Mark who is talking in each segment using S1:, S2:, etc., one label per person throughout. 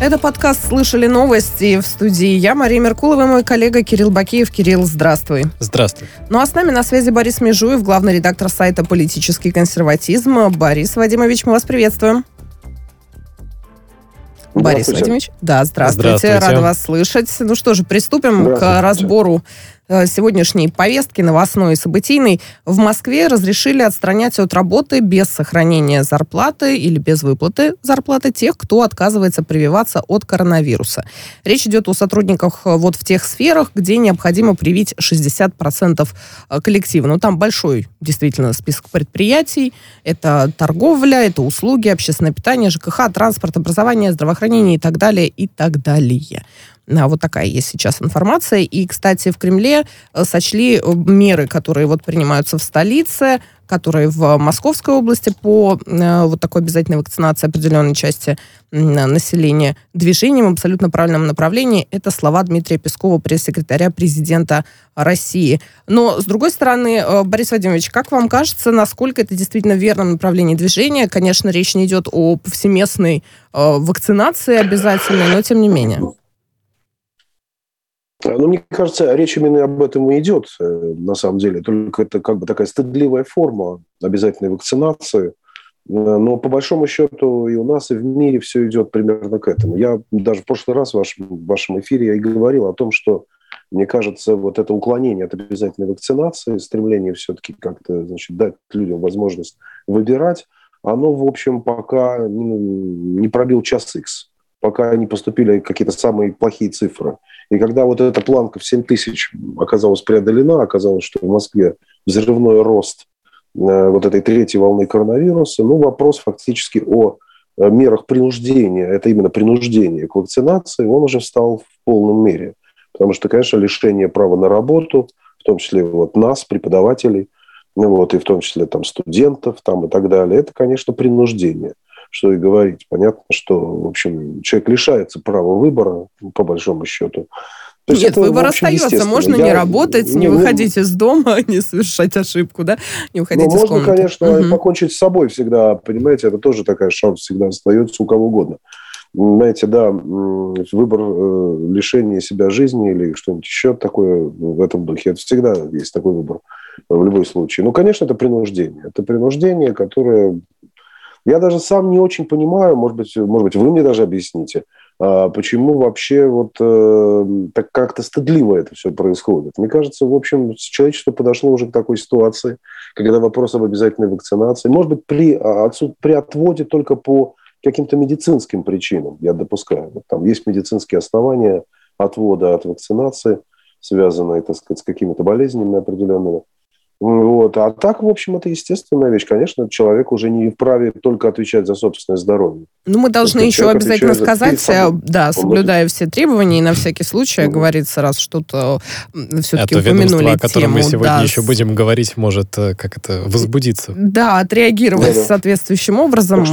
S1: Это подкаст «Слышали новости» в студии я, Мария Меркулова, и мой коллега Кирилл Бакеев. Кирилл, здравствуй.
S2: Здравствуй.
S1: Ну а с нами на связи Борис Межуев, главный редактор сайта «Политический консерватизм». Борис Вадимович, мы вас приветствуем. Борис Владимирович. Да, здравствуйте. здравствуйте. Рада вас слышать. Ну что же, приступим к разбору сегодняшней повестки новостной и событийной в Москве разрешили отстранять от работы без сохранения зарплаты или без выплаты зарплаты тех, кто отказывается прививаться от коронавируса. Речь идет о сотрудниках э, вот в тех сферах, где необходимо привить 60% э, коллектива. Ну, там большой действительно список предприятий. Это торговля, это услуги, общественное питание, ЖКХ, транспорт, образование, здравоохранение и так далее, и так далее. А, вот такая есть сейчас информация. И, кстати, в Кремле э, сочли э, меры, которые вот принимаются в столице, которые в Московской области по э, вот такой обязательной вакцинации определенной части населения движением в абсолютно правильном направлении. Это слова Дмитрия Пескова, пресс-секретаря президента России. Но, с другой стороны, Борис Вадимович, как вам кажется, насколько это действительно верном направлении движения? Конечно, речь не идет о повсеместной вакцинации обязательной, но тем не менее.
S3: Ну, мне кажется, речь именно об этом и идет, э, на самом деле. Только это как бы такая стыдливая форма обязательной вакцинации. Э, но по большому счету и у нас, и в мире все идет примерно к этому. Я даже в прошлый раз в вашем, в вашем эфире я и говорил о том, что мне кажется, вот это уклонение от обязательной вакцинации, стремление все-таки как-то значит, дать людям возможность выбирать, оно, в общем, пока не пробил час X, пока не поступили какие-то самые плохие цифры. И когда вот эта планка в 7 тысяч оказалась преодолена, оказалось, что в Москве взрывной рост э, вот этой третьей волны коронавируса, ну, вопрос фактически о э, мерах принуждения, это именно принуждение к вакцинации, он уже встал в полном мере. Потому что, конечно, лишение права на работу, в том числе вот нас, преподавателей, ну вот, и в том числе там студентов там, и так далее, это, конечно, принуждение что и говорить. Понятно, что, в общем, человек лишается права выбора, по большому счету.
S1: То Нет, это, выбор общем, остается. Можно Я, не работать, не, не выходить из дома, не совершать ошибку, да? Не уходить ну, из
S3: можно, комнаты. конечно, угу. покончить с собой всегда, понимаете, это тоже такая шанс всегда остается у кого угодно. Знаете, да, выбор э, лишения себя жизни или что-нибудь еще такое в этом духе, это всегда есть такой выбор в любом случае. Ну, конечно, это принуждение. Это принуждение, которое я даже сам не очень понимаю, может быть, может быть вы мне даже объясните, а, почему вообще вот э, так как-то стыдливо это все происходит. Мне кажется, в общем, человечество подошло уже к такой ситуации, когда вопрос об обязательной вакцинации, может быть, при, а, при отводе только по каким-то медицинским причинам, я допускаю. Вот там есть медицинские основания отвода от вакцинации, связанные, так сказать, с какими-то болезнями определенными. Вот. А так, в общем, это естественная вещь. Конечно, человек уже не вправе только отвечать за собственное здоровье.
S1: Ну, мы должны еще обязательно сказать, за... да, соблюдая все требования, и на всякий случай mm говорится, раз что-то все-таки это упомянули
S2: о котором тему, мы сегодня да, еще будем говорить, может э, как это возбудиться.
S1: Да, отреагировать да, да. соответствующим образом.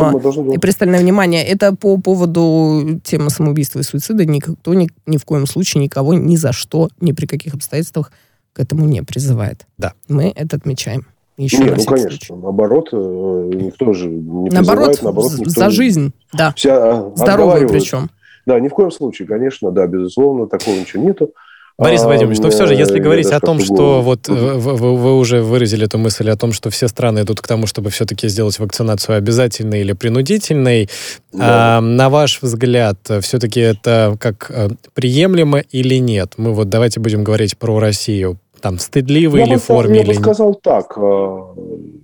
S1: И пристальное внимание. Это по поводу темы самоубийства и суицида. Никто ни, ни в коем случае никого ни за что, ни при каких обстоятельствах к этому не призывает. Да. Мы это отмечаем.
S3: Еще Нет, ну, конечно, случай. наоборот, э, никто же не
S1: наоборот, призывает, наоборот, никто за жизнь, да. Вся Здоровую причем.
S3: Да, ни в коем случае, конечно, да, безусловно, такого ничего нету.
S2: Борис а, Вадимович, ну все же, если говорить о том, что вот вы, вы, вы уже выразили эту мысль о том, что все страны идут к тому, чтобы все-таки сделать вакцинацию обязательной или принудительной, да. а, на ваш взгляд, все-таки это как э, приемлемо или нет? Мы вот давайте будем говорить про Россию там стыдливый или бы, форме?
S3: Я или... бы сказал так. Э,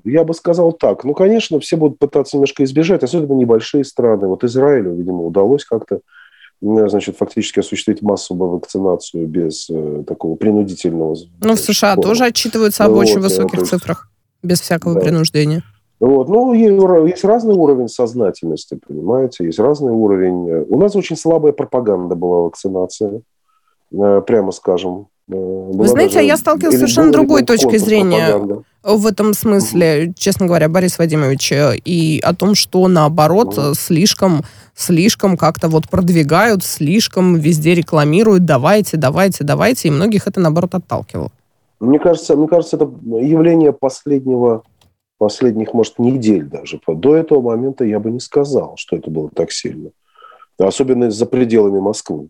S3: я бы сказал так. Ну, конечно, все будут пытаться немножко избежать, особенно небольшие страны. Вот Израилю, видимо, удалось как-то значит, фактически осуществить массовую вакцинацию без э, такого принудительного...
S1: Ну, в США формы. тоже отчитываются об вот, очень высоких есть, цифрах, без всякого да. принуждения.
S3: Вот. Ну, есть разный уровень сознательности, понимаете, есть разный уровень. У нас очень слабая пропаганда была вакцинация, э, прямо скажем.
S1: Э, Вы знаете, даже, я сталкивалась с совершенно другой точкой зрения в этом смысле, угу. честно говоря, Борис Вадимович, и о том, что наоборот угу. слишком, слишком как-то вот продвигают, слишком везде рекламируют, давайте, давайте, давайте, и многих это наоборот отталкивало.
S3: Мне кажется, мне кажется, это явление последнего, последних, может, недель даже. До этого момента я бы не сказал, что это было так сильно. особенно за пределами Москвы.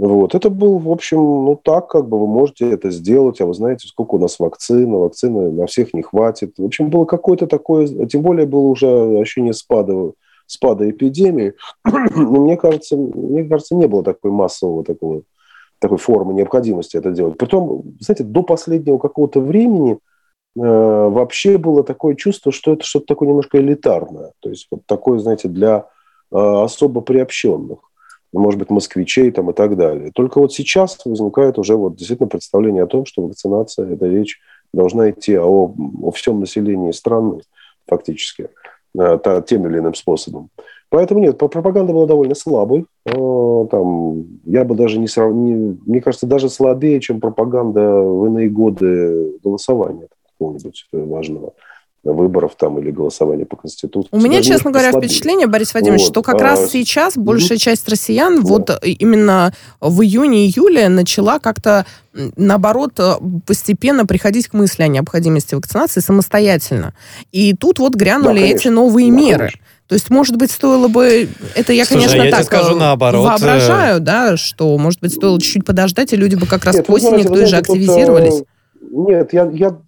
S3: Вот. Это был, в общем, ну так, как бы вы можете это сделать, а вы знаете, сколько у нас вакцин, вакцины на всех не хватит. В общем, было какое-то такое, тем более было уже ощущение спада, спада эпидемии. Но мне кажется, мне кажется, не было такой массового такого, такой формы необходимости это делать. Потом, знаете, до последнего какого-то времени э, вообще было такое чувство, что это что-то такое немножко элитарное. То есть вот такое, знаете, для э, особо приобщенных может быть, москвичей там, и так далее. Только вот сейчас возникает уже вот действительно представление о том, что вакцинация, эта речь должна идти о, о всем населении страны фактически э, тем или иным способом. Поэтому нет, пропаганда была довольно слабой. Э, там, я бы даже не сравнил, мне кажется, даже слабее, чем пропаганда в иные годы голосования какого-нибудь важного выборов там или голосования по Конституции.
S1: У меня, честно говоря, послабее. впечатление, Борис Владимирович, вот. что как а, раз сейчас большая часть россиян да. вот именно в июне-июле начала как-то наоборот, э, постепенно приходить к мысли о необходимости вакцинации самостоятельно. И тут вот грянули да, эти новые да, меры. Конечно. То есть, может быть, стоило бы... Это я, Слушай, конечно, я так скажу э, наоборот. воображаю, да, что, может быть, стоило чуть-чуть подождать, и люди бы как раз Нет, к осени в той же активизировались. Тут,
S3: нет, я, я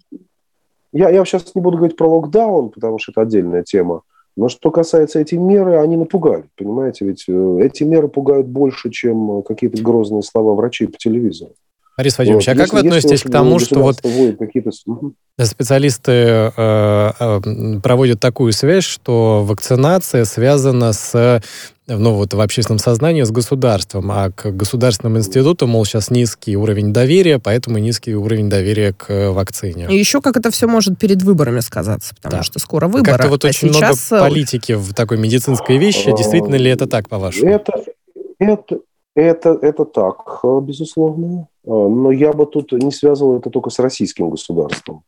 S3: я, я сейчас не буду говорить про локдаун, потому что это отдельная тема. Но что касается этих меры, они напугали, понимаете? Ведь э, эти меры пугают больше, чем э, какие-то грозные слова врачей по телевизору.
S2: Борис Владимирович, вот. а как если, вы относитесь к тому, что вот специалисты э, э, проводят такую связь, что вакцинация связана с ну, вот в общественном сознании с государством, а к государственным институтам, мол, сейчас низкий уровень доверия, поэтому низкий уровень доверия к вакцине.
S1: И еще как это все может перед выборами сказаться, потому да. что скоро выборы.
S2: Как-то вот а очень сейчас... много политики в такой медицинской вещи. Действительно ли это так, по-вашему?
S3: Это, это, это, это так, безусловно. А, но я бы тут не связывал это только с российским государством.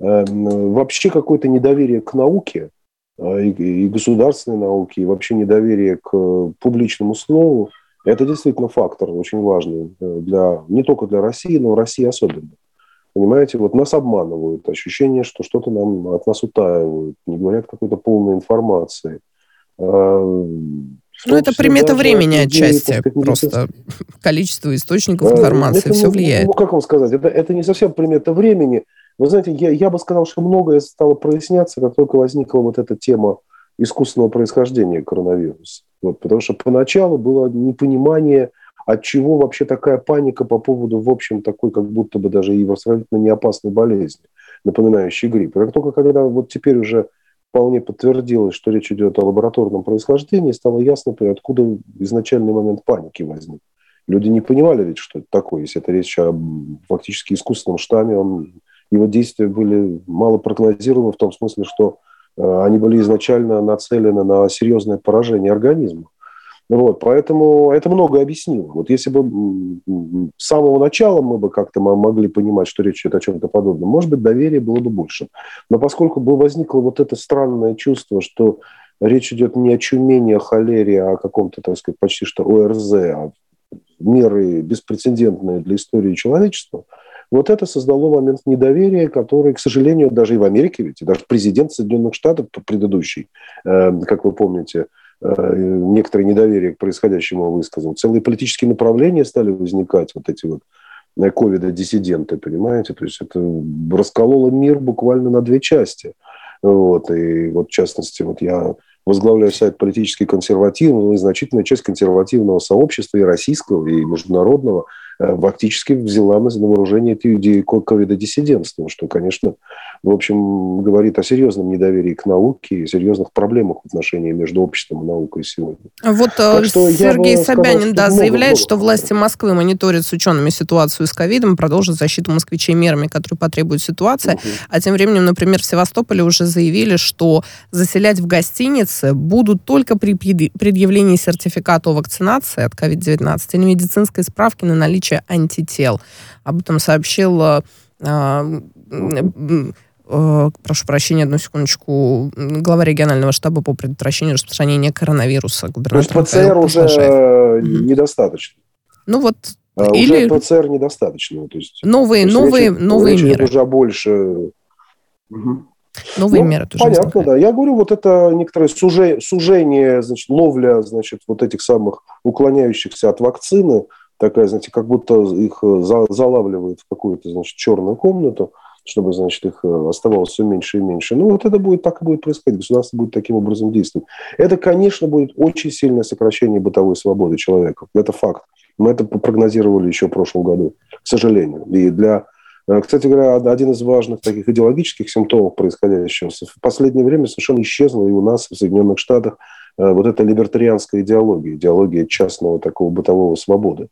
S3: Эм, вообще какое-то недоверие к науке, а, и, государственной науке, и вообще недоверие к публичному слову, это действительно фактор очень важный для, не только для России, но в России особенно. Понимаете, вот нас обманывают, ощущение, что что-то нам от нас утаивают, не говорят какой-то полной информации.
S1: Ну, это примета времени отчасти. Просто количество источников информации, это, все ну, влияет.
S3: Ну, как вам сказать, это, это не совсем примета времени. Вы знаете, я, я бы сказал, что многое стало проясняться, как только возникла вот эта тема искусственного происхождения коронавируса. Вот, потому что поначалу было непонимание, от чего вообще такая паника по поводу, в общем, такой как будто бы даже и сравнительно неопасной болезни, напоминающей грипп. И как только когда вот теперь уже вполне подтвердилось, что речь идет о лабораторном происхождении, стало ясно, откуда изначальный момент паники возник. Люди не понимали ведь, что это такое. Если это речь о фактически искусственном штамме, он, его действия были мало прогнозируемы в том смысле, что э, они были изначально нацелены на серьезное поражение организма. Вот, поэтому это многое объяснило. Вот если бы с самого начала мы бы как-то могли понимать, что речь идет о чем-то подобном, может быть, доверие было бы больше. Но поскольку бы возникло вот это странное чувство, что речь идет не о чуме, не о холере, а о каком-то, так сказать, почти что ОРЗ, а меры беспрецедентные для истории человечества, вот это создало момент недоверия, который, к сожалению, даже и в Америке, ведь даже президент Соединенных Штатов предыдущий, э, как вы помните, некоторое недоверие к происходящему высказал. Целые политические направления стали возникать, вот эти вот э, ковида-диссиденты, понимаете? То есть это раскололо мир буквально на две части. Вот, и вот в частности, вот я возглавляю сайт политически консервативного, и значительная часть консервативного сообщества и российского, и международного Э, фактически взяла на вооружение эту идею ковида-диссидентства, что, конечно, в общем, говорит о серьезном недоверии к науке и серьезных проблемах в отношении между обществом и наукой сегодня.
S1: Вот э, Сергей Собянин да, заявляет, много, что власти Москвы мониторят с учеными ситуацию с ковидом, продолжат защиту москвичей мерами, которые потребует ситуация. Угу. А тем временем, например, в Севастополе уже заявили, что заселять в гостиницы будут только при предъявлении сертификата о вакцинации от COVID-19 или медицинской справки на наличие наличие антител. Об этом сообщил э, э, прошу прощения, одну секундочку, глава регионального штаба по предотвращению распространения коронавируса.
S3: То есть ПЦР уже mm-hmm. недостаточно?
S1: Ну вот
S3: а или... Уже ПЦР недостаточно. То есть,
S1: новые, то есть новые, речь, новые речь меры.
S3: уже больше... Угу.
S1: Новые ну, меры
S3: тоже Понятно, возникают. да. Я говорю, вот это некоторое сужение, сужение значит, ловля значит, вот этих самых уклоняющихся от вакцины, такая, знаете, как будто их э, залавливают в какую-то, значит, черную комнату, чтобы, значит, их э, оставалось все меньше и меньше. Ну, вот это будет, так и будет происходить. Государство будет таким образом действовать. Это, конечно, будет очень сильное сокращение бытовой свободы человека. Это факт. Мы это прогнозировали еще в прошлом году, к сожалению. И для Э, кстати говоря, один из важных таких идеологических симптомов происходящего в последнее время совершенно исчезла и у нас, в Соединенных Штатах, вот эта либертарианская идеология, идеология частного такого бытового свободы.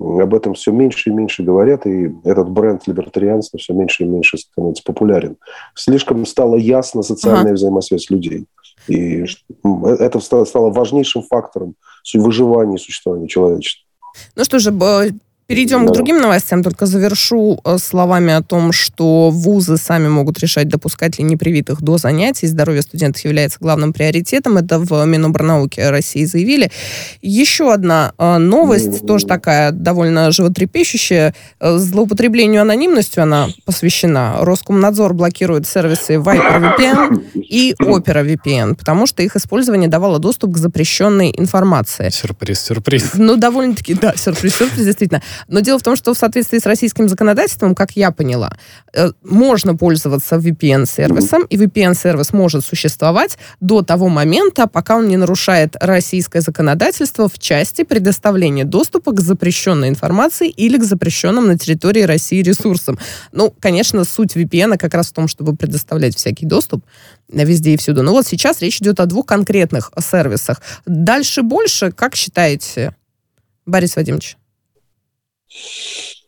S3: Об этом все меньше и меньше говорят, и этот бренд либертарианства все меньше и меньше становится популярен. Слишком стала ясна социальная ага. взаимосвязь людей. И э, это стало важнейшим фактором выживания и существования человечества.
S1: Ну что же, Перейдем к другим новостям, только завершу э, словами о том, что вузы сами могут решать, допускать ли непривитых до занятий. Здоровье студентов является главным приоритетом. Это в Минобрнауки России заявили. Еще одна э, новость, mm-hmm. тоже такая довольно животрепещущая. Э, злоупотреблению анонимностью она посвящена. Роскомнадзор блокирует сервисы Viper VPN и Opera VPN, потому что их использование давало доступ к запрещенной информации.
S2: Сюрприз, сюрприз.
S1: Ну, довольно-таки, да, сюрприз, сюрприз, действительно. Но дело в том, что в соответствии с российским законодательством, как я поняла, э, можно пользоваться VPN-сервисом, и VPN-сервис может существовать до того момента, пока он не нарушает российское законодательство в части предоставления доступа к запрещенной информации или к запрещенным на территории России ресурсам. Ну, конечно, суть VPN как раз в том, чтобы предоставлять всякий доступ везде и всюду. Но вот сейчас речь идет о двух конкретных сервисах. Дальше больше, как считаете, Борис Вадимович?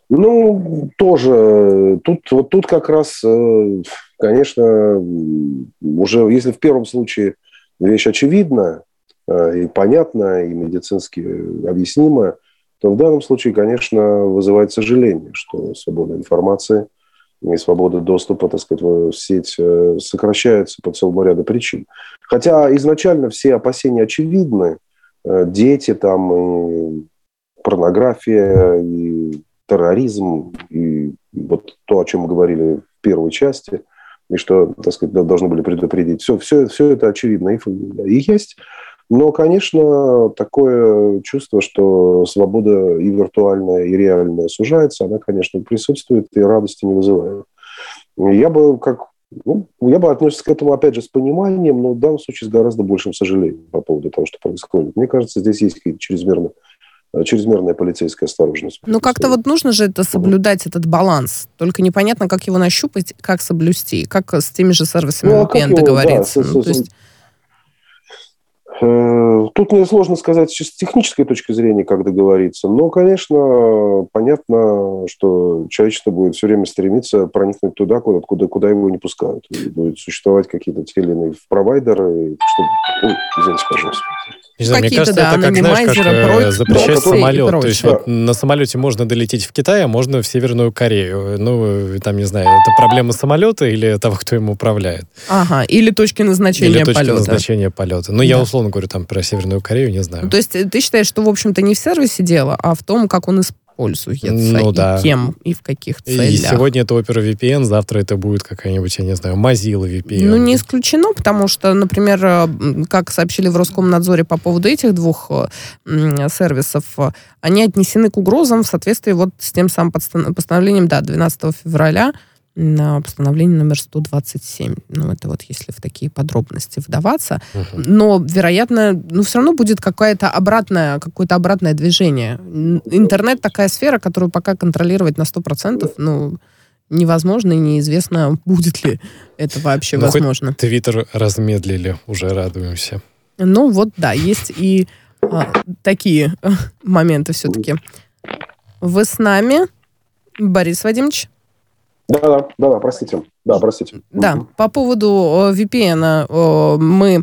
S3: Ну, тоже. Тут, вот тут как раз, э, конечно, уже если в первом случае вещь очевидна э, и понятна, и медицински объяснима, то в данном случае, конечно, вызывает сожаление, что свобода информации и свобода доступа, так сказать, в сеть э, сокращается по целому ряду причин. Хотя изначально все опасения очевидны. Дети там, порнография, и терроризм, и вот то, о чем мы говорили в первой части, и что, так сказать, должны были предупредить. Все, все, все это очевидно и, и есть. Но, конечно, такое чувство, что свобода и виртуальная, и реальная сужается, она, конечно, присутствует и радости не вызывает. Я бы как ну, я бы отнесся к этому, опять же, с пониманием, но в данном случае с гораздо большим сожалением по поводу того, что происходит. Мне кажется, здесь есть какие-то чрезмерно чрезмерная полицейская осторожность.
S1: Ну, как-то вот нужно же это соблюдать, этот баланс. Только непонятно, как его нащупать, как соблюсти, как с теми же сервисами ну, VPN а договориться. Да, ну, то есть...
S3: Э, тут мне сложно сказать с технической точки зрения, как договориться. Но, конечно, понятно, что человечество будет все время стремиться проникнуть туда, куда, куда, куда его не пускают. И будет существовать какие-то те или иные провайдеры. Чтобы... Ой, извините, пожалуйста.
S2: Не знаю, мне кажется, да, это как, знаешь, как э, запрещать самолет. То есть вот на самолете можно долететь в Китай, а можно в Северную Корею. Ну, там, не знаю, это проблема самолета или того, кто им управляет.
S1: Ага, или точки назначения или
S2: точки полета. назначения полета. Ну, да. я условно говорю там про Северную Корею, не знаю. Ну,
S1: то есть ты считаешь, что, в общем-то, не в сервисе дело, а в том, как он используется? Пользуется, ну, и да. кем, и в каких целях. И
S2: сегодня это Opera VPN, завтра это будет какая-нибудь, я не знаю, Mozilla VPN.
S1: Ну, не исключено, потому что, например, э, как сообщили в Роскомнадзоре по поводу этих двух э, сервисов, они отнесены к угрозам в соответствии вот с тем самым постановлением, да, 12 февраля на постановление номер 127. Ну, это вот если в такие подробности вдаваться. Угу. Но, вероятно, ну, все равно будет какое-то обратное, какое-то обратное движение. Интернет такая сфера, которую пока контролировать на 100%, ну, невозможно и неизвестно, будет ли это вообще Но ну, возможно.
S2: Твиттер размедлили, уже радуемся.
S1: Ну, вот, да, есть и а, такие моменты все-таки. Вы с нами, Борис Вадимович?
S3: Да, да, да, простите. Да, простите.
S1: Да, по поводу VPN мы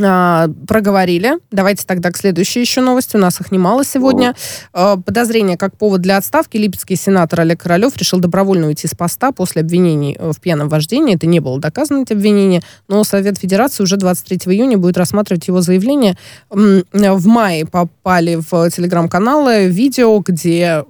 S1: а, проговорили. Давайте тогда к следующей еще новости. У нас их немало сегодня. А, подозрение как повод для отставки. Липецкий сенатор Олег Королев решил добровольно уйти с поста после обвинений э, в пьяном вождении. Это не было доказано, эти обвинения. Но Совет Федерации уже 23 июня будет рассматривать его заявление. В мае попали в телеграм-каналы видео, где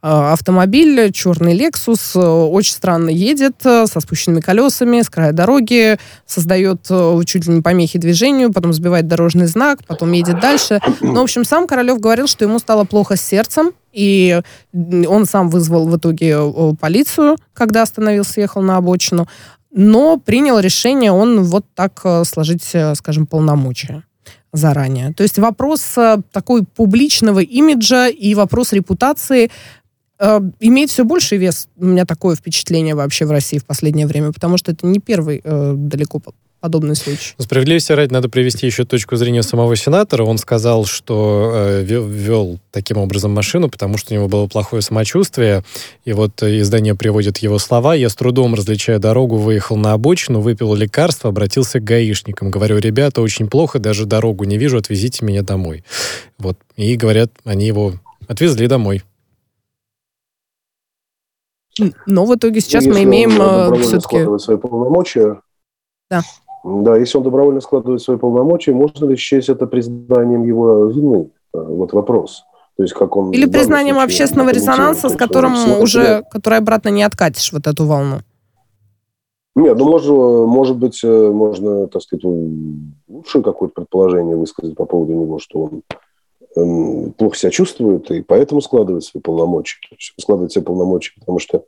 S1: а, автомобиль, черный Lexus, э, очень странно едет, э, со спущенными колесами, с края дороги, создает чуть ли не помехи движения движению, потом сбивает дорожный знак, потом едет дальше. Ну, в общем, сам Королев говорил, что ему стало плохо с сердцем, и он сам вызвал в итоге э, полицию, когда остановился, ехал на обочину, но принял решение он вот так э, сложить, э, скажем, полномочия заранее. То есть вопрос такой публичного имиджа и вопрос репутации имеет все больший вес. У меня такое впечатление вообще в России в последнее время, потому что это не первый э, далеко подобный случай.
S2: Справедливости ради надо привести еще точку зрения самого сенатора. Он сказал, что э, вел таким образом машину, потому что у него было плохое самочувствие. И вот издание приводит его слова. «Я с трудом различая дорогу, выехал на обочину, выпил лекарство, обратился к гаишникам. Говорю, ребята, очень плохо, даже дорогу не вижу, отвезите меня домой». Вот. И говорят, они его отвезли домой.
S1: Но в итоге сейчас мы имеем э, все-таки...
S3: свои полномочия,
S1: да.
S3: Да, если он добровольно складывает свои полномочия, можно ли счесть это признанием его вины? Э, вот вопрос.
S1: То есть как он Или признанием случае, общественного резонанса, с которым уже, который обратно не откатишь вот эту волну.
S3: Нет, ну, может, может быть, э, можно, так сказать, лучшее какое-то предположение высказать по поводу него, что он эм, плохо себя чувствует и поэтому складывает свои полномочия. Складывает свои полномочия, потому что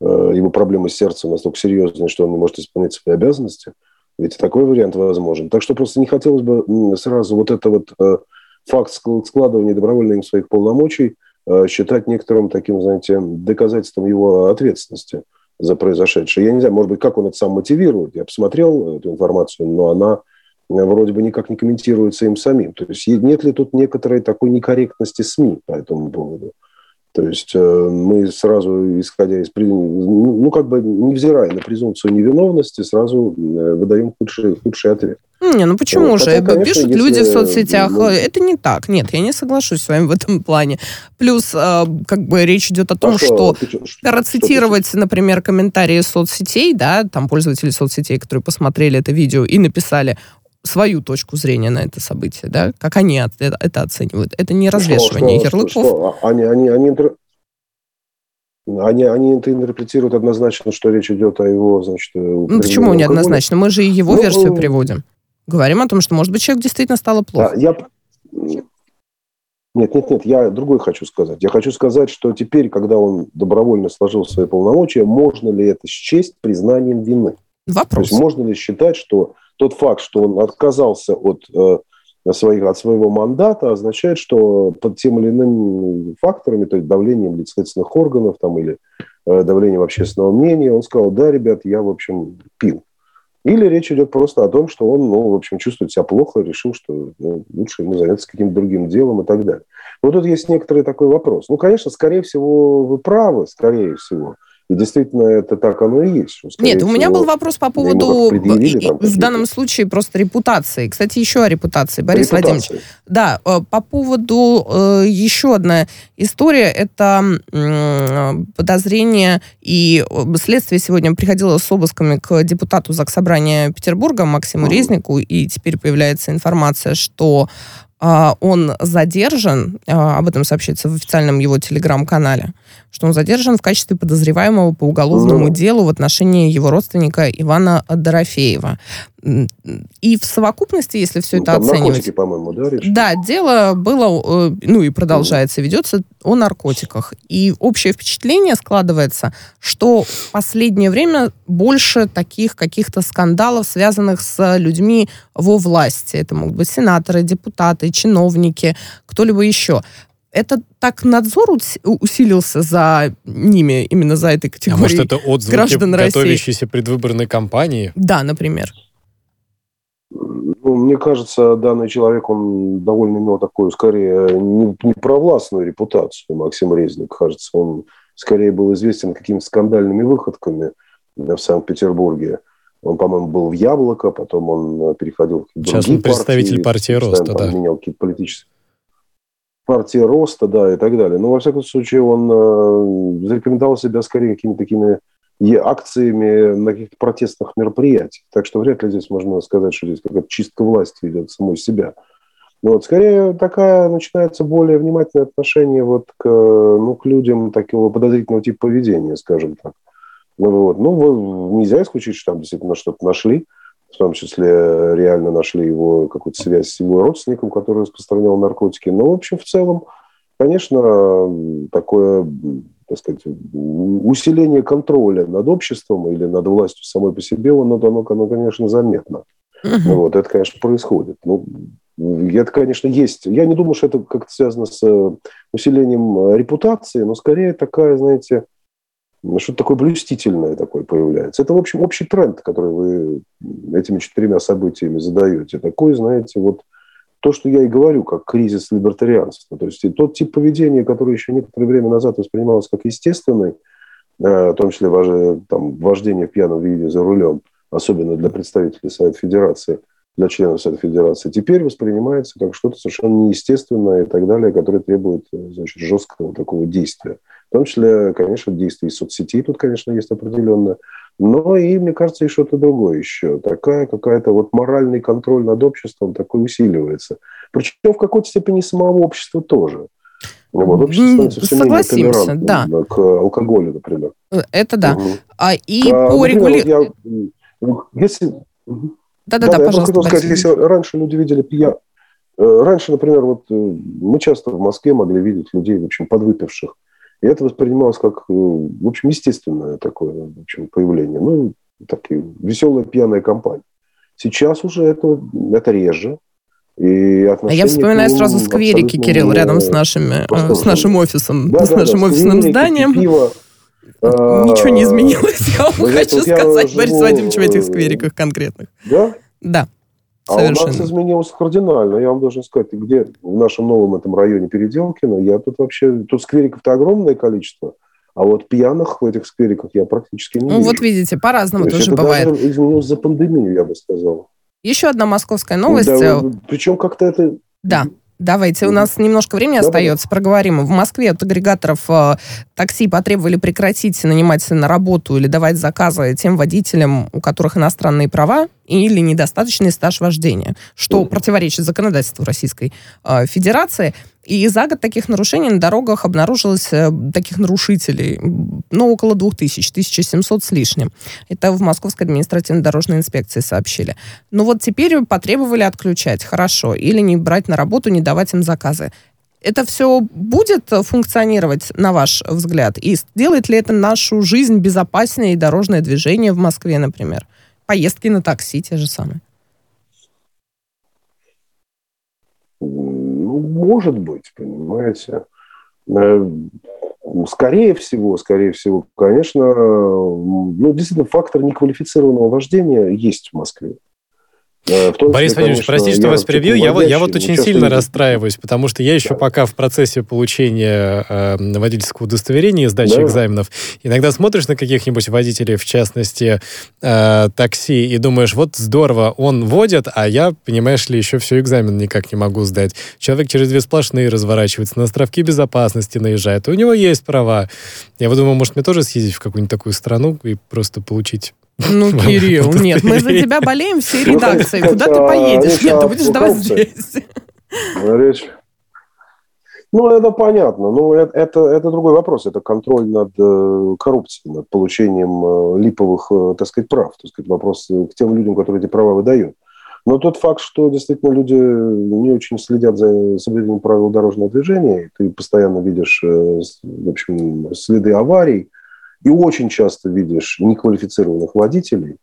S3: э, его проблемы с сердцем настолько серьезные, что он не может исполнять свои обязанности – ведь такой вариант возможен. Так что просто не хотелось бы сразу вот это вот э, факт складывания добровольно своих полномочий э, считать некоторым таким, знаете, доказательством его ответственности за произошедшее. Я не знаю, может быть, как он это сам мотивирует. Я посмотрел эту информацию, но она э, вроде бы никак не комментируется им самим. То есть нет ли тут некоторой такой некорректности СМИ по этому поводу? То есть э, мы сразу, исходя из... Ну, ну, как бы, невзирая на презумпцию невиновности, сразу э, выдаем худший, худший ответ.
S1: Не, ну почему вот, же? Хотя, конечно, Пишут если... люди в соцсетях. Ну, это не так. Нет, я не соглашусь с вами в этом плане. Плюс, э, как бы речь идет о том, а что, что процитировать, что например, комментарии соцсетей, да, там пользователи соцсетей, которые посмотрели это видео и написали, свою точку зрения на это событие, да, как они это, это оценивают. Это не развешивание что, ярлыков. Что,
S3: что? Они, они, они, интер... они, они это интерпретируют однозначно, что речь идет о его, значит... Э,
S1: ну, почему неоднозначно? Мы же и его ну, версию ну, приводим. Говорим о том, что, может быть, человек действительно стало плохо.
S3: Да, я... Нет, нет, нет, я другой хочу сказать. Я хочу сказать, что теперь, когда он добровольно сложил свои полномочия, можно ли это счесть признанием вины?
S1: Вопрос.
S3: То есть можно ли считать, что тот факт, что он отказался от, э, своих, от своего мандата, означает, что под тем или иным факторами, то есть давлением лицензионных органов там, или э, давлением общественного мнения, он сказал, да, ребят, я, в общем, пил. Или речь идет просто о том, что он, ну, в общем, чувствует себя плохо, решил, что ну, лучше ему заняться каким-то другим делом и так далее. Вот тут есть некоторый такой вопрос. Ну, конечно, скорее всего, вы правы, скорее всего. И действительно, это так оно и есть.
S1: Нет, всего, у меня был вопрос по поводу, там, в данном случае, просто репутации. Кстати, еще о репутации, Борис репутации. Владимирович. Да, э, по поводу э, еще одна история, это подозрение и э, следствие сегодня приходило с обысками к депутату Заксобрания Петербурга Максиму mm Резнику, и теперь появляется информация, что он задержан, а, об этом сообщается в официальном его телеграм-канале, что он задержан в качестве подозреваемого по уголовному ну. делу в отношении его родственника Ивана Дорофеева. И в совокупности, если все ну, это оценивать...
S3: по-моему, да, речь?
S1: Да, дело было, э, ну и продолжается, ведется о наркотиках. И общее впечатление складывается, что в последнее время больше таких каких-то скандалов, связанных с людьми во власти. Это могут быть сенаторы, депутаты, чиновники, кто-либо еще это так надзор усилился за ними, именно за этой категорией а может, это отзвуки граждан России?
S2: готовящейся предвыборной кампании?
S1: Да, например.
S3: Ну, мне кажется, данный человек, он довольно имел такую, скорее, не, не провластную репутацию, Максим Резник, кажется. Он скорее был известен какими-то скандальными выходками в Санкт-Петербурге. Он, по-моему, был в «Яблоко», потом он переходил
S2: в Сейчас он представитель партии, партии «Роста», да.
S3: Менял какие-то политические партии роста, да, и так далее. Но, во всяком случае, он э, зарекомендовал себя скорее какими-то такими акциями на каких-то протестных мероприятиях. Так что вряд ли здесь можно сказать, что здесь какая-то чистка власти идет самой себя. Вот, скорее такая начинается более внимательное отношение вот к, ну, к людям такого подозрительного типа поведения, скажем так. Ну, вот. ну нельзя исключить, что там действительно что-то нашли, в том числе реально нашли его какую-то связь с его родственником, который распространял наркотики. Но, в общем, в целом, конечно, такое так сказать, усиление контроля над обществом или над властью самой по себе, оно, оно, оно конечно, заметно. Uh-huh. Вот, это, конечно, происходит. Ну, это, конечно, есть. Я не думаю, что это как-то связано с э, усилением э, репутации, но скорее такая, знаете, что-то такое блюстительное такое появляется. Это, в общем, общий тренд, который вы этими четырьмя событиями задаете. Такой, знаете, вот то, что я и говорю, как кризис либертарианства. То есть тот тип поведения, который еще некоторое время назад воспринимался как естественный, э, в том числе там, вождение в пьяном виде за рулем, особенно для представителей Совета Федерации, для членов Совета Федерации, теперь воспринимается как что-то совершенно неестественное и так далее, которое требует значит, жесткого такого действия. В том числе, конечно, действия из соцсетей тут, конечно, есть определенное. Но и, мне кажется, и что-то другое еще. Такая какая-то вот моральный контроль над обществом такой усиливается. Причем в какой-то степени самого общества тоже.
S1: Вот, Согласимся, да.
S3: К алкоголю, например.
S1: Это да. Угу. А и а, по регулированию...
S3: Если... Да-да-да, да, пожалуйста. Я сказать, если раньше люди видели пья... Э, раньше, например, вот э, мы часто в Москве могли видеть людей, в общем, подвыпивших. И это воспринималось как, э, в общем, естественное такое в общем, появление. Ну, такие веселая пьяная компания. Сейчас уже это, это реже.
S1: И а я вспоминаю сразу скверики, Кирилл, рядом с, нашими, э, с нашим офисом, да, с да, нашим да, офисным скверики, зданием. Пиво, Ничего не а, изменилось, я вам хочу сказать, Борис Вадимович, в этих сквериках конкретных.
S3: Да?
S1: Да.
S3: А Совершенно. у нас изменилось кардинально. Я вам должен сказать, где в нашем новом этом районе Переделкино, я тут вообще... Тут сквериков-то огромное количество, а вот пьяных в этих сквериках я практически не ну, вижу.
S1: вот видите, по-разному То тоже это бывает.
S3: Даже изменилось за пандемию, я бы сказал.
S1: Еще одна московская новость. Да,
S3: причем как-то это...
S1: Да. Давайте, у нас немножко времени да, остается, проговорим. В Москве от агрегаторов э, такси потребовали прекратить нанимать на работу или давать заказы тем водителям, у которых иностранные права или недостаточный стаж вождения, что противоречит законодательству Российской э, Федерации. И за год таких нарушений на дорогах обнаружилось э, таких нарушителей, ну, около 2000, 1700 с лишним. Это в Московской административно-дорожной инспекции сообщили. Ну вот теперь потребовали отключать, хорошо, или не брать на работу, не давать им заказы. Это все будет функционировать, на ваш взгляд? И сделает ли это нашу жизнь безопаснее и дорожное движение в Москве, например? Поездки на такси те же самые.
S3: Ну, может быть, понимаете. Э, скорее всего, скорее всего, конечно, ну, действительно, фактор неквалифицированного вождения есть в Москве.
S2: Э, Борис Владимирович, простите, что вас перебью. Я, вот, я вот очень сильно расстраиваюсь, потому что я еще да. пока в процессе получения э, водительского удостоверения и сдачи да. экзаменов. Иногда смотришь на каких-нибудь водителей, в частности, э, такси, и думаешь, вот здорово, он водит, а я, понимаешь ли, еще все экзамен никак не могу сдать. Человек через две сплошные разворачивается, на островки безопасности наезжает, у него есть права. Я вот думаю, может, мне тоже съездить в какую-нибудь такую страну и просто получить
S1: ну, Кирилл, нет, мы за тебя болеем всей ну, редакции. Куда ты поедешь? Нет, ты будешь давать здесь.
S3: Речь. Ну, это понятно. Ну, это, это, это другой вопрос. Это контроль над э, коррупцией, над получением э, липовых, э, так сказать, прав. То есть, вопрос к тем людям, которые эти права выдают. Но тот факт, что действительно люди не очень следят за соблюдением правил дорожного движения, ты постоянно видишь, в общем, следы аварий, и очень часто видишь неквалифицированных водителей,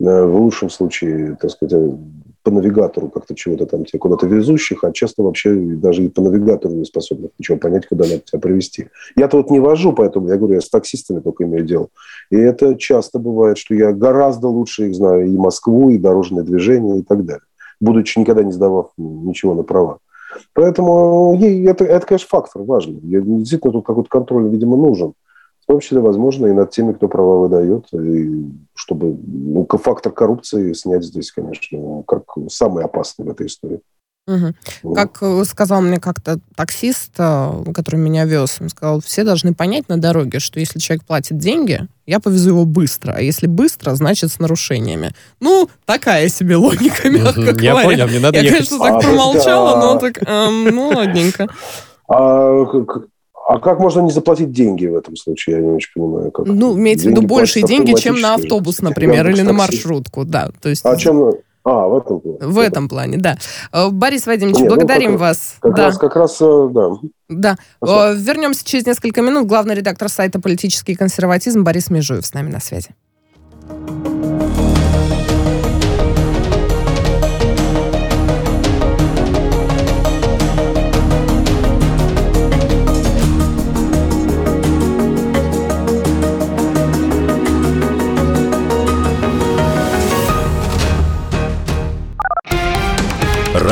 S3: э, в лучшем случае, так сказать, э, по навигатору как-то чего-то там тебе куда-то везущих, а часто вообще даже и по навигатору не способных ничего понять, куда надо тебя привезти. Я-то вот не вожу, поэтому я говорю, я с таксистами только имею дело. И это часто бывает, что я гораздо лучше их знаю и Москву, и дорожное движение, и так далее, будучи никогда не сдавав ничего на права. Поэтому это, это конечно, фактор важный. Действительно, тут какой-то контроль, видимо, нужен том числе, возможно, и над теми, кто права выдает, и чтобы ну, фактор коррупции снять здесь, конечно, как самый опасный в этой истории.
S1: Угу. Как сказал мне как-то таксист, э, который меня вез, он сказал, все должны понять на дороге, что если человек платит деньги, я повезу его быстро, а если быстро, значит с нарушениями. Ну, такая себе логика, мягко говоря.
S2: Я понял, мне надо
S1: Я, конечно, так а, промолчала, но так, эм, ну, ладненько.
S3: А, а как можно не заплатить деньги в этом случае? Я не очень понимаю. Как
S1: ну, имеется в виду большие деньги, чем на автобус, например, или на маршрутку, да. То есть...
S3: А чем, а, в этом плане.
S1: В этом плане, да. Э, Борис Вадимович, Нет, ну, благодарим
S3: ну,
S1: как, вас.
S3: Как
S1: да.
S3: раз, как раз, э, да.
S1: Да. Спасибо. Э, вернемся через несколько минут. Главный редактор сайта «Политический консерватизм» Борис Межуев с нами на связи.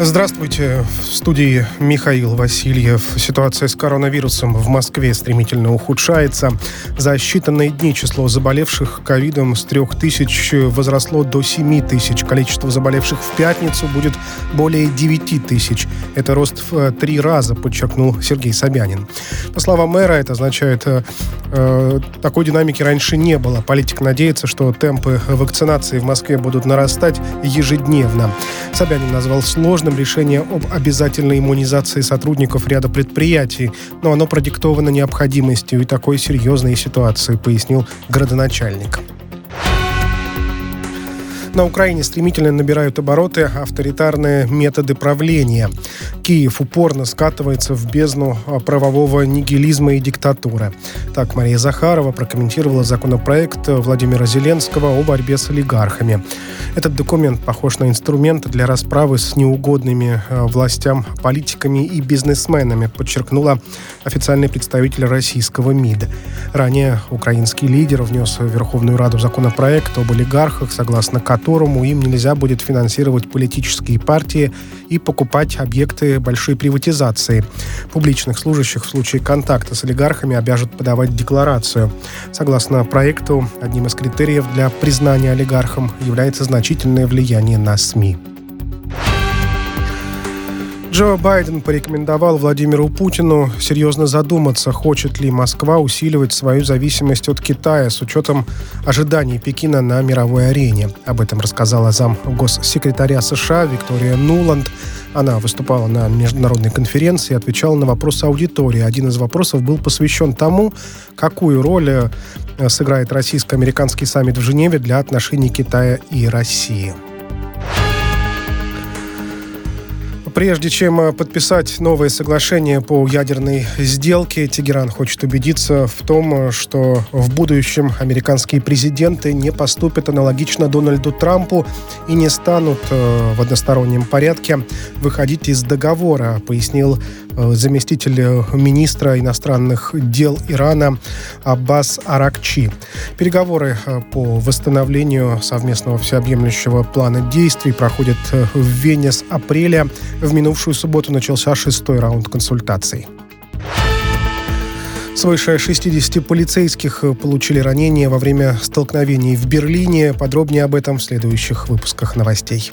S4: Здравствуйте. В студии Михаил Васильев. Ситуация с коронавирусом в Москве стремительно ухудшается. За считанные дни число заболевших ковидом с 3 тысяч возросло до 7 тысяч. Количество заболевших в пятницу будет более 9 тысяч. Это рост в три раза, подчеркнул Сергей Собянин. По словам мэра, это означает, э, э такой динамики раньше не было. Политик надеется, что темпы вакцинации в Москве будут нарастать ежедневно. Собянин назвал сложным важным решение об обязательной иммунизации сотрудников ряда предприятий, но оно продиктовано необходимостью и такой серьезной ситуации, пояснил градоначальник. На Украине стремительно набирают обороты авторитарные методы правления. Киев упорно скатывается в бездну правового нигилизма и диктатуры. Так Мария Захарова прокомментировала законопроект Владимира Зеленского о борьбе с олигархами. Этот документ похож на инструмент для расправы с неугодными э, властям политиками и бизнесменами, подчеркнула официальный представитель российского МИД. Ранее украинский лидер внес в Верховную Раду законопроект об олигархах, согласно которому им нельзя будет финансировать политические партии и покупать объекты большой приватизации. Публичных служащих в случае контакта с олигархами обяжут подавать декларацию. Согласно проекту, одним из критериев для признания олигархом является значительное влияние на СМИ. Джо Байден порекомендовал Владимиру Путину серьезно задуматься, хочет ли Москва усиливать свою зависимость от Китая с учетом ожиданий Пекина на мировой арене. Об этом рассказала зам госсекретаря США Виктория Нуланд. Она выступала на международной конференции и отвечала на вопросы аудитории. Один из вопросов был посвящен тому, какую роль э, сыграет российско-американский саммит в Женеве для отношений Китая и России. Прежде чем э, подписать новое соглашение по ядерной сделке, Тегеран хочет убедиться в том, э, что в будущем американские президенты не поступят аналогично Дональду Трампу и не станут э, в одностороннем порядке выходить из договора, пояснил заместитель министра иностранных дел Ирана Аббас Аракчи. Переговоры по восстановлению совместного всеобъемлющего плана действий проходят в Вене с апреля в минувшую субботу начался шестой раунд консультаций. Свыше 60 полицейских получили ранения во время столкновений в Берлине. Подробнее об этом в следующих выпусках новостей.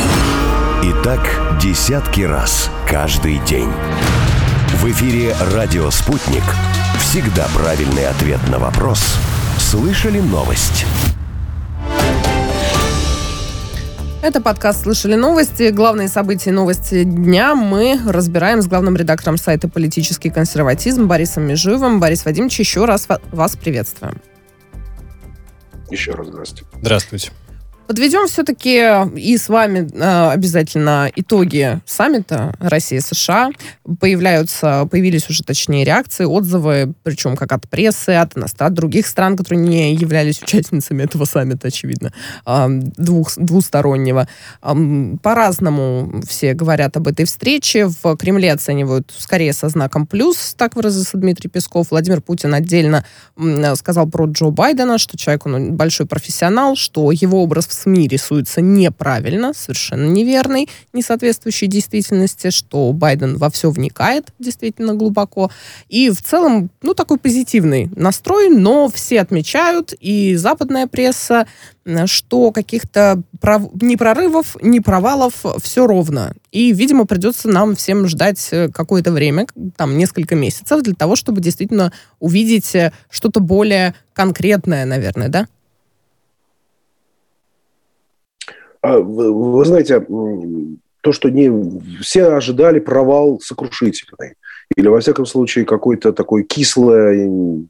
S5: Так десятки раз каждый день. В эфире «Радио Спутник». Всегда правильный ответ на вопрос. Слышали новость?
S1: Это подкаст «Слышали новости». Главные события и новости дня мы разбираем с главным редактором сайта «Политический консерватизм» Борисом Межуевым. Борис Вадимович, еще раз вас приветствуем.
S3: Еще раз здравствуйте.
S2: Здравствуйте.
S1: Подведем все-таки и с вами э, обязательно итоги саммита России-США. Появляются, появились уже точнее реакции, отзывы, причем как от прессы, от иностранных, других стран, которые не являлись участницами этого саммита, очевидно, э, двух, двустороннего. Э, по-разному все говорят об этой встрече. В Кремле оценивают скорее со знаком плюс, так выразился Дмитрий Песков. Владимир Путин отдельно сказал про Джо Байдена, что человек он большой профессионал, что его образ в СМИ рисуется неправильно, совершенно неверный, не соответствующий действительности, что Байден во все вникает действительно глубоко. И в целом, ну, такой позитивный настрой, но все отмечают, и западная пресса, что каких-то пров... ни прорывов, ни провалов все ровно. И, видимо, придется нам всем ждать э, какое-то время, там, несколько месяцев, для того, чтобы действительно увидеть э, что-то более конкретное, наверное, да?
S3: А, вы, вы знаете, то, что не все ожидали провал сокрушительный, или, во всяком случае, какой-то такой кислое,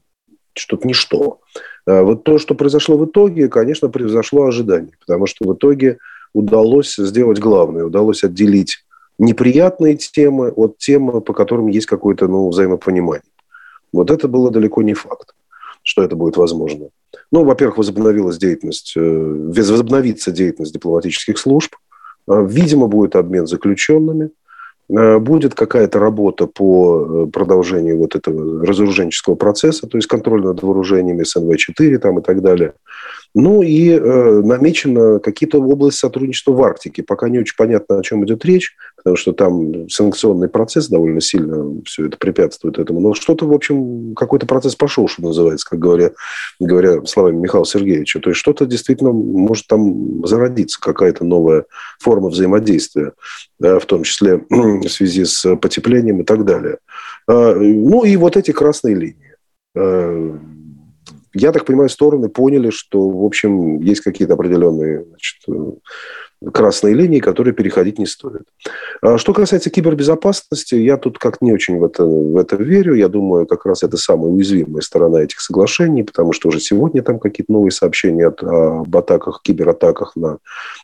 S3: что-то ничто. А вот то, что произошло в итоге, конечно, превзошло ожидания, потому что в итоге удалось сделать главное, удалось отделить неприятные темы от темы, по которым есть какое-то ну, взаимопонимание. Вот это было далеко не факт, что это будет возможно. Ну, во-первых, возобновилась деятельность, э, возобновится деятельность дипломатических служб. Э, видимо, будет обмен заключенными. Э, будет какая-то работа по продолжению вот этого разоруженческого процесса, то есть контроль над вооружениями СНВ-4 там и так далее. Ну и э, намечено какие-то области сотрудничества в Арктике. Пока не очень понятно, о чем идет речь, потому что там санкционный процесс довольно сильно все это препятствует этому. Но что-то, в общем, какой-то процесс пошел, что называется, как говоря, говоря словами Михаила Сергеевича. То есть что-то действительно может там зародиться, какая-то новая форма взаимодействия, да, в том числе в связи с потеплением и так далее. А, ну и вот эти красные линии а, я так понимаю, стороны поняли, что, в общем, есть какие-то определенные значит, красные линии, которые переходить не стоит. А что касается кибербезопасности, я тут как не очень в это, в это верю. Я думаю, как раз это самая уязвимая сторона этих соглашений, потому что уже сегодня там какие-то новые сообщения от, об атаках, кибератаках на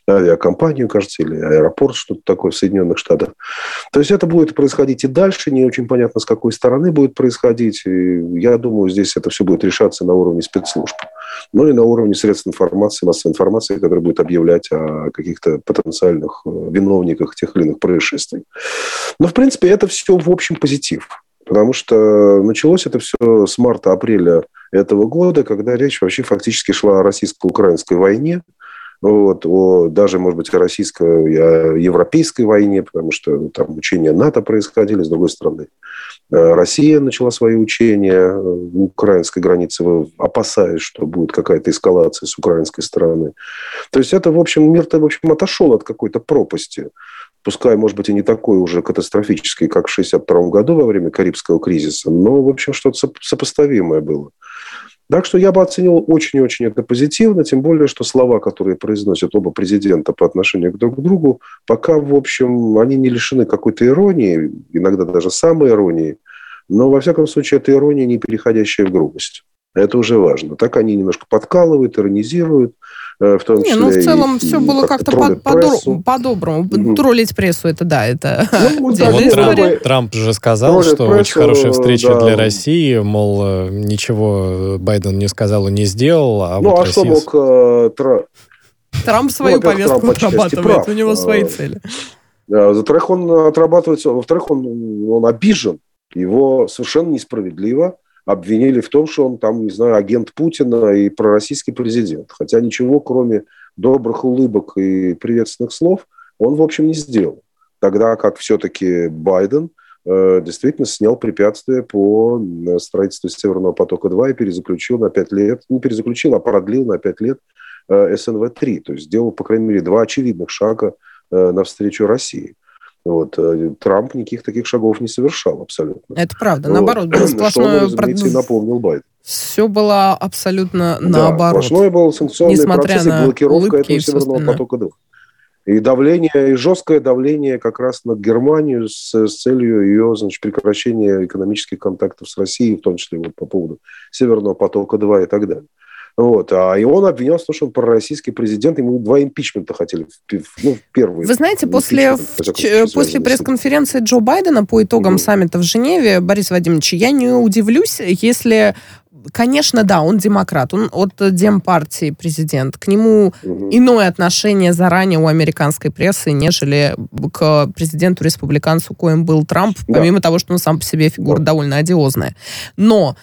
S3: авиакомпанию, кажется, или аэропорт, что-то такое в Соединенных Штатах. То есть это будет происходить и дальше, не очень понятно, с какой стороны будет происходить. И я думаю, здесь это все будет решаться на уровне спецслужб ну и на уровне средств информации, массовой информации, которая будет объявлять о каких-то потенциальных э, виновниках тех или иных происшествий. Но, в принципе, это все в общем позитив. Потому что началось это все с марта-апреля этого года, когда речь вообще фактически шла о российско-украинской войне, вот, о, даже, может быть, российской, европейской войне, потому что там учения НАТО происходили, с другой стороны. Э, Россия начала свои учения в украинской границе, опасаясь, что будет какая-то эскалация с украинской стороны. То есть это, в общем, мир-то, в общем, отошел от какой-то пропасти. Пускай, может быть, и не такой уже катастрофический, как в 1962 году во время Карибского кризиса, но, в общем, что-то сопоставимое было. Так что я бы оценил очень-очень это позитивно, тем более, что слова, которые произносят оба президента по отношению друг к другу, пока, в общем, они не лишены какой-то иронии, иногда даже самой иронии, но, во всяком случае, это ирония, не переходящая в грубость. Это уже важно. Так они немножко подкалывают, иронизируют, в том числе... Не,
S1: ну, в целом и, все было как-то по- по-доброму. Угу. Троллить прессу, это да, это
S2: ну, вот Трамп, Трамп же сказал, что прессу, очень хорошая встреча да. для России, мол, э, ничего Байден не сказал и не сделал. А
S3: ну,
S2: вот
S3: а Россия... что мог... Э,
S1: Тра... Трамп свою ну, повестку Трамп отрабатывает, у него свои цели.
S3: Во-вторых, он отрабатывает... Во-вторых, он, он обижен. Его совершенно несправедливо обвинили в том, что он там, не знаю, агент Путина и пророссийский президент. Хотя ничего, кроме добрых улыбок и приветственных слов, он, в общем, не сделал. Тогда как все-таки Байден э, действительно снял препятствия по э, строительству Северного потока-2 и перезаключил на 5 лет, не перезаключил, а продлил на 5 лет э, СНВ-3. То есть сделал, по крайней мере, два очевидных шага навстречу России. Вот. Э, Трамп никаких таких шагов не совершал абсолютно.
S1: Это правда. Вот. Наоборот, было сплошное...
S3: Что он, и напомнил Байден.
S1: Все было абсолютно наоборот.
S3: Да, сплошной был санкционный Несмотря процесс на и блокировка этого Северного потока-2. И давление, и жесткое давление как раз на Германию с, с целью ее значит, прекращения экономических контактов с Россией, в том числе вот по поводу Северного потока-2 и так далее. Вот. А и он обвинял в том, что он пророссийский президент, ему два импичмента хотели. Ну, первый.
S1: Вы знаете, после, в, после пресс-конференции Джо Байдена по итогам угу. саммита в Женеве, Борис Вадимович, я не удивлюсь, если Конечно, да, он демократ, он от демпартии президент. К нему угу. иное отношение заранее у американской прессы, нежели к президенту-республиканцу, коим был Трамп, да. помимо того, что он сам по себе фигура да. довольно одиозная. Но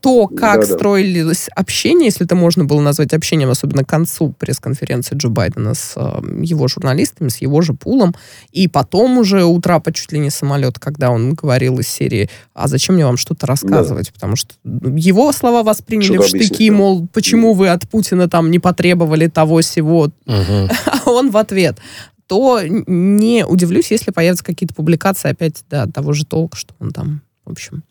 S1: то, как Да-да. строилось общение, если это можно было назвать общением, особенно к концу пресс-конференции Джо Байдена с э, его журналистами, с его же пулом, и потом уже у Трапа чуть ли не самолет, когда он говорил из серии, а зачем мне вам что-то рассказывать, да. потому что его слова восприняли что в штыки, объяснить, мол, почему вы от Путина там не потребовали того всего, угу. а он в ответ то не удивлюсь, если появятся какие-то публикации опять да, того же толка, что он там, в общем,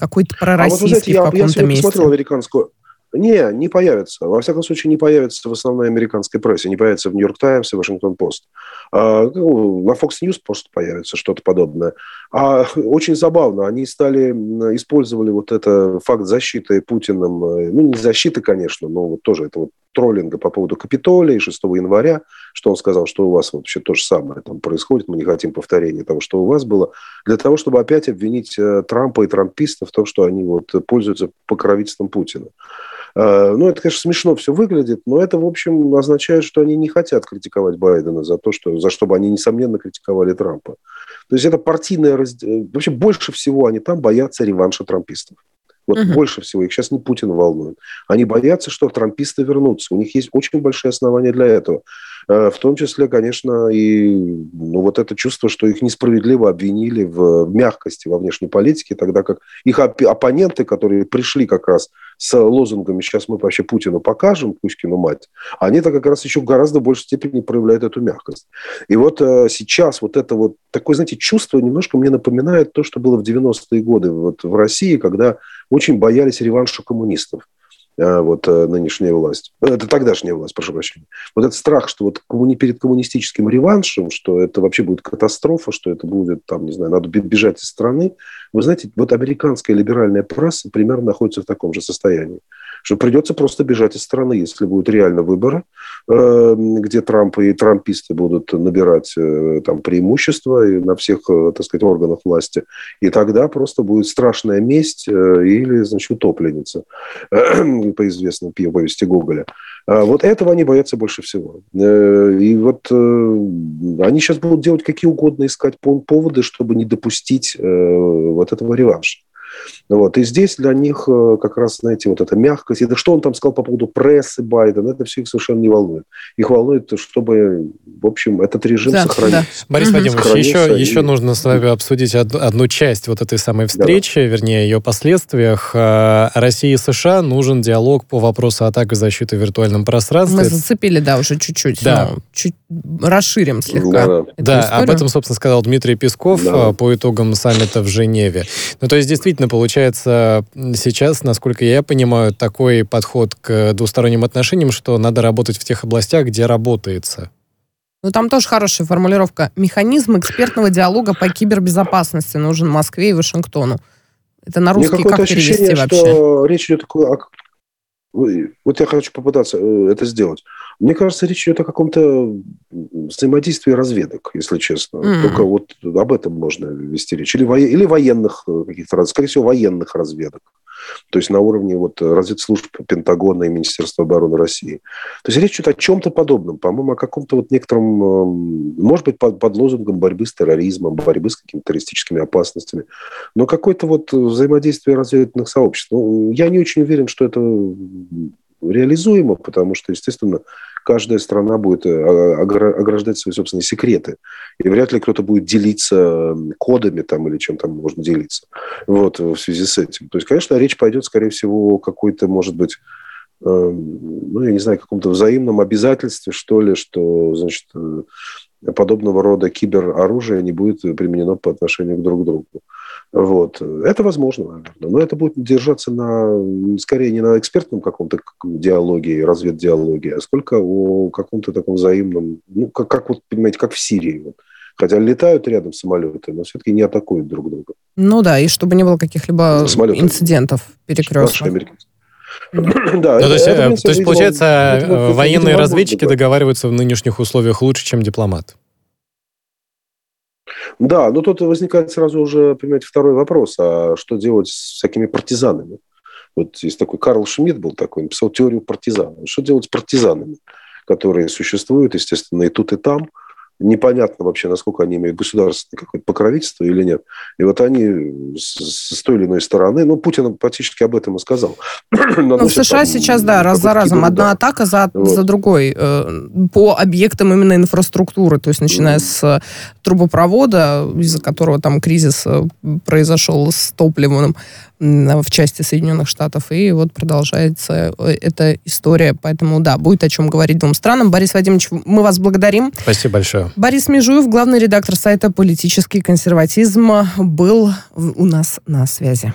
S1: какой-то пророссийский а вот, знаете, в каком-то
S3: я, я
S1: месте.
S3: посмотрел американскую... Не, не появится. Во всяком случае, не появится в основной американской прессе. Не появится в Нью-Йорк Таймс и Вашингтон Пост. А, ну, на Fox News просто появится что-то подобное. А очень забавно, они стали, использовали вот это факт защиты Путиным, э, ну, не защиты, конечно, но вот тоже это вот троллинга по поводу Капитолия 6 января, что он сказал, что у вас вообще то же самое там происходит, мы не хотим повторения того, что у вас было, для того, чтобы опять обвинить э, Трампа и трампистов в том, что они вот пользуются покровительством Путина. Э, ну, это, конечно, смешно все выглядит, но это, в общем, означает, что они не хотят критиковать Байдена за то, что, за что бы они, несомненно, критиковали Трампа. То есть это партийное... Раз... Э, больше всего они там боятся реванша трампистов. Вот угу. больше всего их сейчас не Путин волнует. Они боятся, что трамписты вернутся. У них есть очень большие основания для этого. Э, в том числе, конечно, и ну, вот это чувство, что их несправедливо обвинили в мягкости во внешней политике, тогда как их оппоненты, которые пришли как раз с лозунгами «сейчас мы вообще Путину покажем, Кузькину мать», они-то как раз еще в гораздо большей степени проявляют эту мягкость. И вот э, сейчас вот это вот такое, знаете, чувство немножко мне напоминает то, что было в 90-е годы вот в России, когда очень боялись реванша коммунистов. А, вот э, нынешняя власть. Это тогдашняя власть, прошу прощения. Вот этот страх, что вот коммуни, перед коммунистическим реваншем, что это вообще будет катастрофа, что это будет, там, не знаю, надо бежать из страны. Вы знаете, вот американская либеральная пресса примерно находится в таком же состоянии что придется просто бежать из страны, если будут реально выборы, э, где Трамп и трамписты будут набирать э, там преимущества на всех, э, так сказать, органах власти. И тогда просто будет страшная месть или, значит, утопленница по известной повести Гоголя. А вот этого они боятся больше всего. И вот они сейчас будут делать какие угодно, искать поводы, чтобы не допустить вот этого реванша. Вот. И здесь для них э, как раз, знаете, вот эта мягкость. Это что он там сказал по поводу прессы Байдена, это все их совершенно не волнует. Их волнует, чтобы, в общем, этот режим да, сохранить. Да.
S2: Борис угу. Вадимович, еще, и... еще нужно с вами обсудить одну часть вот этой самой встречи, да. вернее, ее последствиях. Э, России и США нужен диалог по вопросу атак и защиты в виртуальном пространстве.
S1: Мы зацепили, да, уже чуть-чуть. Да. чуть расширим слегка.
S2: Да, да. об этом, собственно, сказал Дмитрий Песков да. Э, по итогам саммита в Женеве. Ну, то есть, действительно, получается, сейчас, насколько я понимаю, такой подход к двусторонним отношениям, что надо работать в тех областях, где работается.
S1: Ну, там тоже хорошая формулировка. Механизм экспертного диалога по кибербезопасности нужен Москве и Вашингтону. Это на русский как перевести вообще?
S3: что речь идет о... Вот я хочу попытаться э, это сделать. Мне кажется, речь идет о каком-то взаимодействии разведок, если честно. Mm. Только вот об этом можно вести речь. Или, во... или военных э, каких-то, скорее всего, военных разведок. То есть на уровне вот разведслужб Пентагона и Министерства обороны России. То есть речь идет о чем-то подобном. По-моему, о каком-то вот некотором, эм, может быть, под, под лозунгом борьбы с терроризмом, борьбы с какими-то террористическими опасностями. Но какое-то вот взаимодействие разведывательных сообществ. Ну, я не очень уверен, что это реализуемо, потому что, естественно, каждая страна будет э, ограждать свои собственные секреты. И вряд ли кто-то будет делиться кодами там или чем там можно делиться вот, в связи с этим. То есть, конечно, речь пойдет, скорее всего, о какой-то, может быть, эм, ну, я не знаю, каком-то взаимном обязательстве, что ли, что, значит, э, подобного рода кибероружие не будет применено по отношению к друг другу. Вот. Это возможно, наверное. Но это будет держаться на, скорее не на экспертном каком-то диалоге, разведдиалоге, а сколько о каком-то таком взаимном, ну, как, как вот, понимаете, как в Сирии. Вот. Хотя летают рядом самолеты, но все-таки не атакуют друг друга.
S1: Ну да, и чтобы не было каких-либо Самолеты. инцидентов перекрестных.
S2: да, ну, то есть, это, то есть получается, это, военные разведчики договариваются в нынешних условиях лучше, чем дипломат?
S3: Да, но тут возникает сразу уже, понимаете, второй вопрос. А что делать с всякими партизанами? Вот есть такой Карл Шмидт был такой, написал теорию партизан. Что делать с партизанами, которые существуют, естественно, и тут, и там – непонятно вообще, насколько они имеют государственное какое-то покровительство или нет. И вот они с, с той или иной стороны, ну, Путин практически об этом и сказал.
S1: Но в США там, сейчас, да, раз за разом, одна атака за, вот. за другой э, по объектам именно инфраструктуры, то есть начиная mm. с трубопровода, из-за которого там кризис э, произошел с топливом, в части Соединенных Штатов. И вот продолжается э, эта история. Поэтому, да, будет о чем говорить двум странам. Борис Вадимович, мы вас благодарим.
S2: Спасибо большое.
S1: Борис Межуев, главный редактор сайта «Политический консерватизм», был у нас на связи.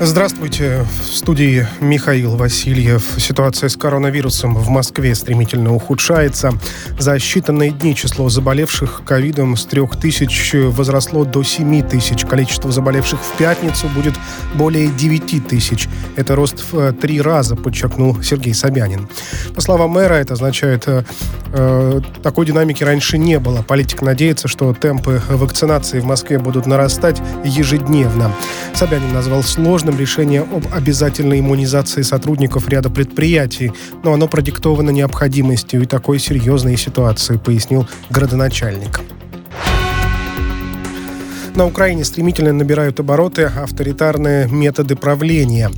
S4: Здравствуйте. В студии Михаил Васильев. Ситуация с коронавирусом в Москве стремительно ухудшается. За считанные дни число заболевших ковидом с 3 тысяч возросло до 7 тысяч. Количество заболевших в пятницу будет более 9 тысяч. Это рост в три раза, подчеркнул Сергей Собянин. По словам мэра, это означает, э, э такой динамики раньше не было. Политик надеется, что темпы вакцинации в Москве будут нарастать ежедневно. Собянин назвал сложным возможным решение об обязательной иммунизации сотрудников ряда предприятий, но оно продиктовано необходимостью и такой серьезной ситуации, пояснил градоначальник. На Украине стремительно набирают обороты авторитарные методы правления.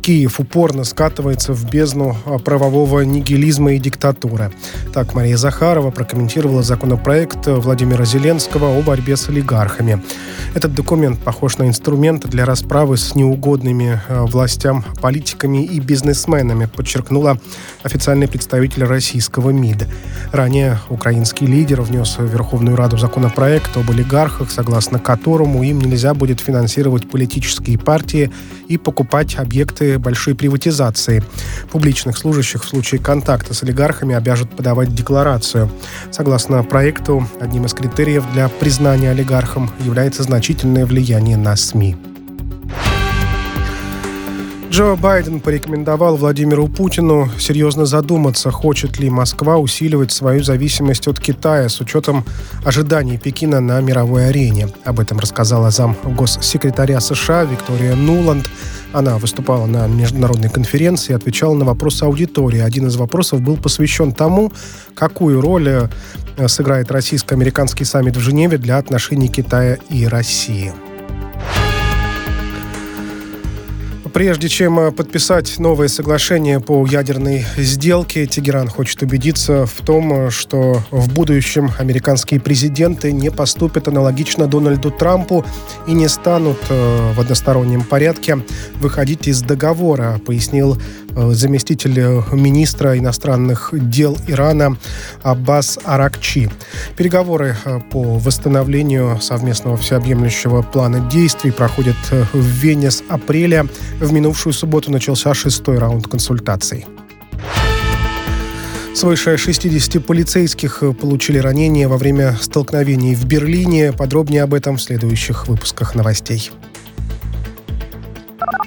S4: Киев упорно скатывается в бездну правового нигилизма и диктатуры. Так Мария Захарова прокомментировала законопроект Владимира Зеленского о борьбе с олигархами. Этот документ похож на инструмент для расправы с неугодными э, властям политиками и бизнесменами, подчеркнула официальный представитель российского МИД. Ранее украинский лидер внес в Верховную Раду законопроект об олигархах, согласно которому им нельзя будет финансировать политические партии и покупать объекты большой приватизации. Публичных служащих в случае контакта с олигархами обяжут подавать декларацию. Согласно проекту, одним из критериев для признания олигархом является значительное влияние на СМИ. Джо Байден порекомендовал Владимиру Путину серьезно задуматься, хочет ли Москва усиливать свою зависимость от Китая с учетом ожиданий Пекина на мировой арене. Об этом рассказала зам госсекретаря США Виктория Нуланд. Она выступала на международной конференции и отвечала на вопросы аудитории. Один из вопросов был посвящен тому, какую роль э, сыграет российско-американский саммит в Женеве для отношений Китая и России. Прежде чем э, подписать новое соглашение по ядерной сделке, Тегеран хочет убедиться в том, э, что в будущем американские президенты не поступят аналогично Дональду Трампу и не станут э, в одностороннем порядке выходить из договора, пояснил заместитель министра иностранных дел Ирана Аббас Аракчи. Переговоры по восстановлению совместного всеобъемлющего плана действий проходят в Вене с апреля. В минувшую субботу начался шестой раунд консультаций. Свыше 60 полицейских получили ранения во время столкновений в Берлине. Подробнее об этом в следующих выпусках новостей.